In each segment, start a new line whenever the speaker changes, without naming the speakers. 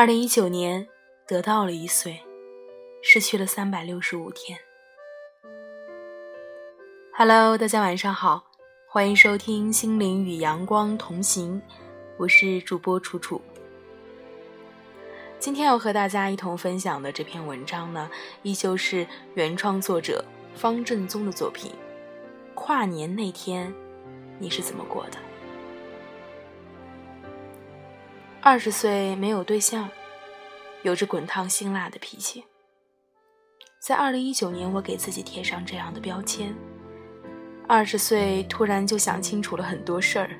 二零一九年，得到了一岁，失去了三百六十五天。Hello，大家晚上好，欢迎收听《心灵与阳光同行》，我是主播楚楚。今天要和大家一同分享的这篇文章呢，依旧是原创作者方正宗的作品。跨年那天，你是怎么过的？二十岁没有对象，有着滚烫辛辣的脾气。在二零一九年，我给自己贴上这样的标签。二十岁突然就想清楚了很多事儿：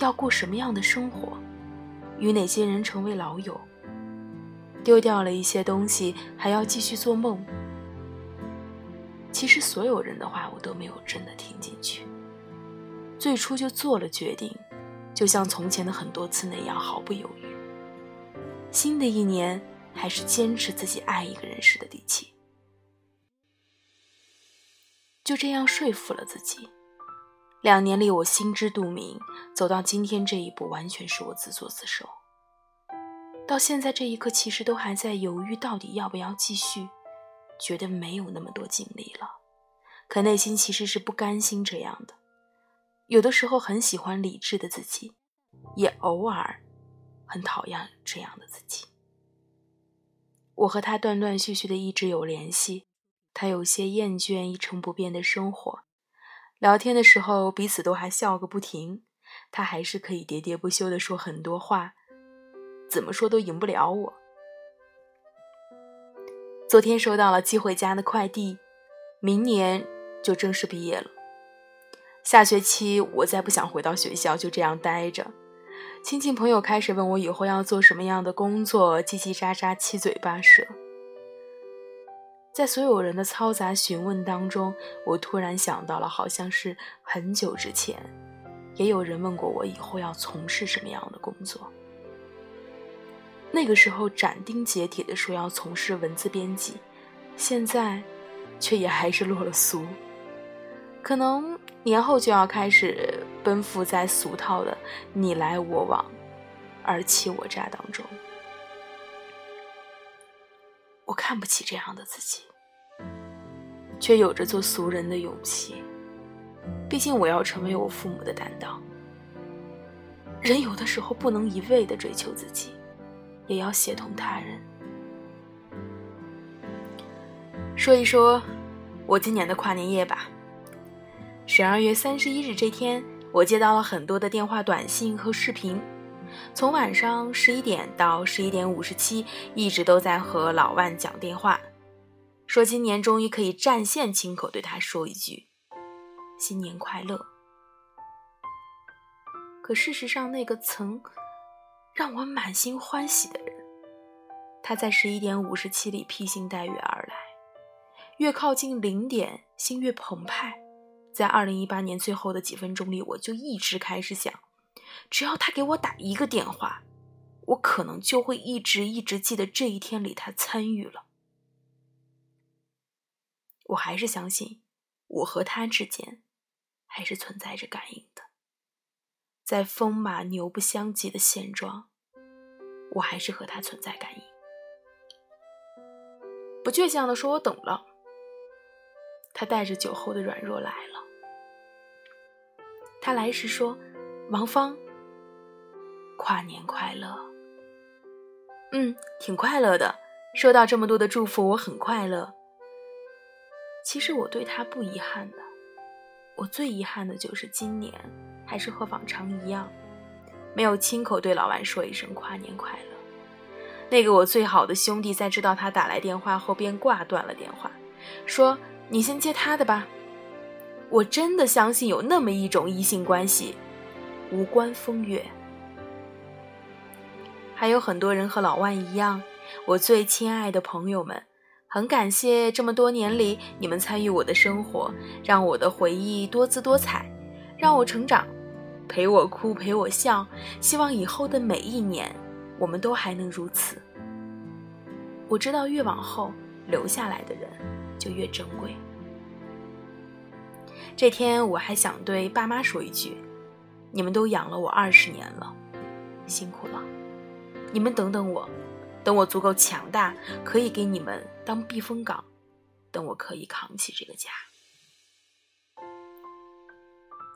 要过什么样的生活，与哪些人成为老友，丢掉了一些东西，还要继续做梦。其实所有人的话，我都没有真的听进去。最初就做了决定。就像从前的很多次那样毫不犹豫。新的一年，还是坚持自己爱一个人时的底气。就这样说服了自己。两年里，我心知肚明，走到今天这一步，完全是我自作自受。到现在这一刻，其实都还在犹豫，到底要不要继续，觉得没有那么多精力了。可内心其实是不甘心这样的。有的时候很喜欢理智的自己，也偶尔很讨厌这样的自己。我和他断断续续的一直有联系，他有些厌倦一成不变的生活，聊天的时候彼此都还笑个不停，他还是可以喋喋不休的说很多话，怎么说都赢不了我。昨天收到了寄回家的快递，明年就正式毕业了。下学期我再不想回到学校，就这样待着。亲戚朋友开始问我以后要做什么样的工作，叽叽喳喳，七嘴八舌。在所有人的嘈杂询问当中，我突然想到了，好像是很久之前，也有人问过我以后要从事什么样的工作。那个时候斩钉截铁地说要从事文字编辑，现在，却也还是落了俗。可能年后就要开始奔赴在俗套的你来我往、尔欺我诈当中。我看不起这样的自己，却有着做俗人的勇气。毕竟我要成为我父母的担当。人有的时候不能一味的追求自己，也要协同他人。说一说我今年的跨年夜吧。十二月三十一日这天，我接到了很多的电话、短信和视频，从晚上十一点到十一点五十七，一直都在和老万讲电话，说今年终于可以战线亲口对他说一句“新年快乐”。可事实上，那个曾让我满心欢喜的人，他在十一点五十七里披星戴月而来，越靠近零点，心越澎湃。在二零一八年最后的几分钟里，我就一直开始想，只要他给我打一个电话，我可能就会一直一直记得这一天里他参与了。我还是相信，我和他之间还是存在着感应的。在风马牛不相及的现状，我还是和他存在感应。不倔强的说，我懂了。他带着酒后的软弱来了。他来时说：“王芳，跨年快乐。”嗯，挺快乐的。收到这么多的祝福，我很快乐。其实我对他不遗憾的，我最遗憾的就是今年还是和往常一样，没有亲口对老万说一声跨年快乐。那个我最好的兄弟，在知道他打来电话后，便挂断了电话，说：“你先接他的吧。”我真的相信有那么一种异性关系，无关风月。还有很多人和老万一样，我最亲爱的朋友们，很感谢这么多年里你们参与我的生活，让我的回忆多姿多彩，让我成长，陪我哭，陪我笑。希望以后的每一年，我们都还能如此。我知道越往后留下来的人就越珍贵。这天我还想对爸妈说一句：“你们都养了我二十年了，辛苦了。”你们等等我，等我足够强大，可以给你们当避风港，等我可以扛起这个家。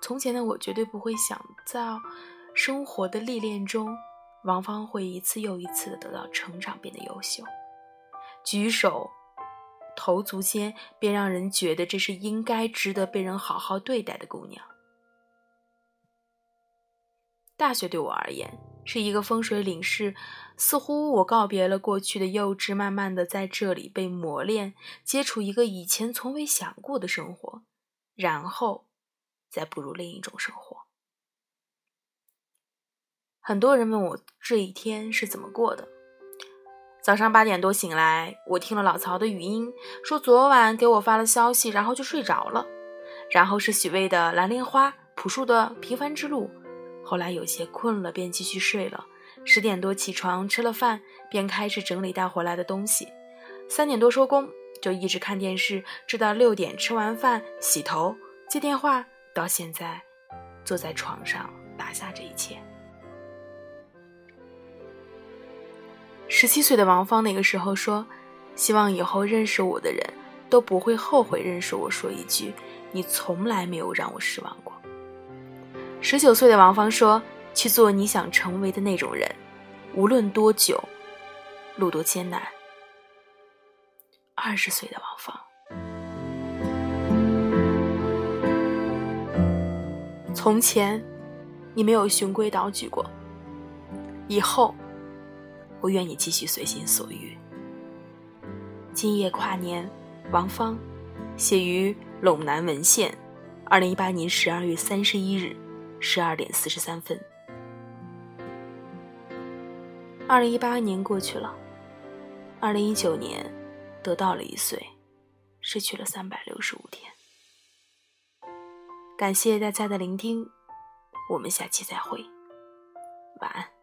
从前的我绝对不会想到，生活的历练中，王芳会一次又一次的得到成长，变得优秀。举手投足间，便让人觉得这是应该值得被人好好对待的姑娘。大学对我而言是一个风水领事，似乎我告别了过去的幼稚，慢慢的在这里被磨练，接触一个以前从未想过的生活，然后再步入另一种生活。很多人问我这一天是怎么过的。早上八点多醒来，我听了老曹的语音，说昨晚给我发了消息，然后就睡着了。然后是许巍的《蓝莲花》，朴树的《平凡之路》。后来有些困了，便继续睡了。十点多起床，吃了饭，便开始整理带回来的东西。三点多收工，就一直看电视，直到六点吃完饭，洗头，接电话，到现在，坐在床上打下这一切。十七岁的王芳那个时候说：“希望以后认识我的人都不会后悔认识我。”说一句：“你从来没有让我失望过。”十九岁的王芳说：“去做你想成为的那种人，无论多久，路多艰难。”二十岁的王芳，从前你没有循规蹈矩过，以后。我愿你继续随心所欲。今夜跨年，王芳，写于陇南文献，二零一八年十二月三十一日十二点四十三分。二零一八年过去了，二零一九年得到了一岁，失去了三百六十五天。感谢大家的聆听，我们下期再会，晚安。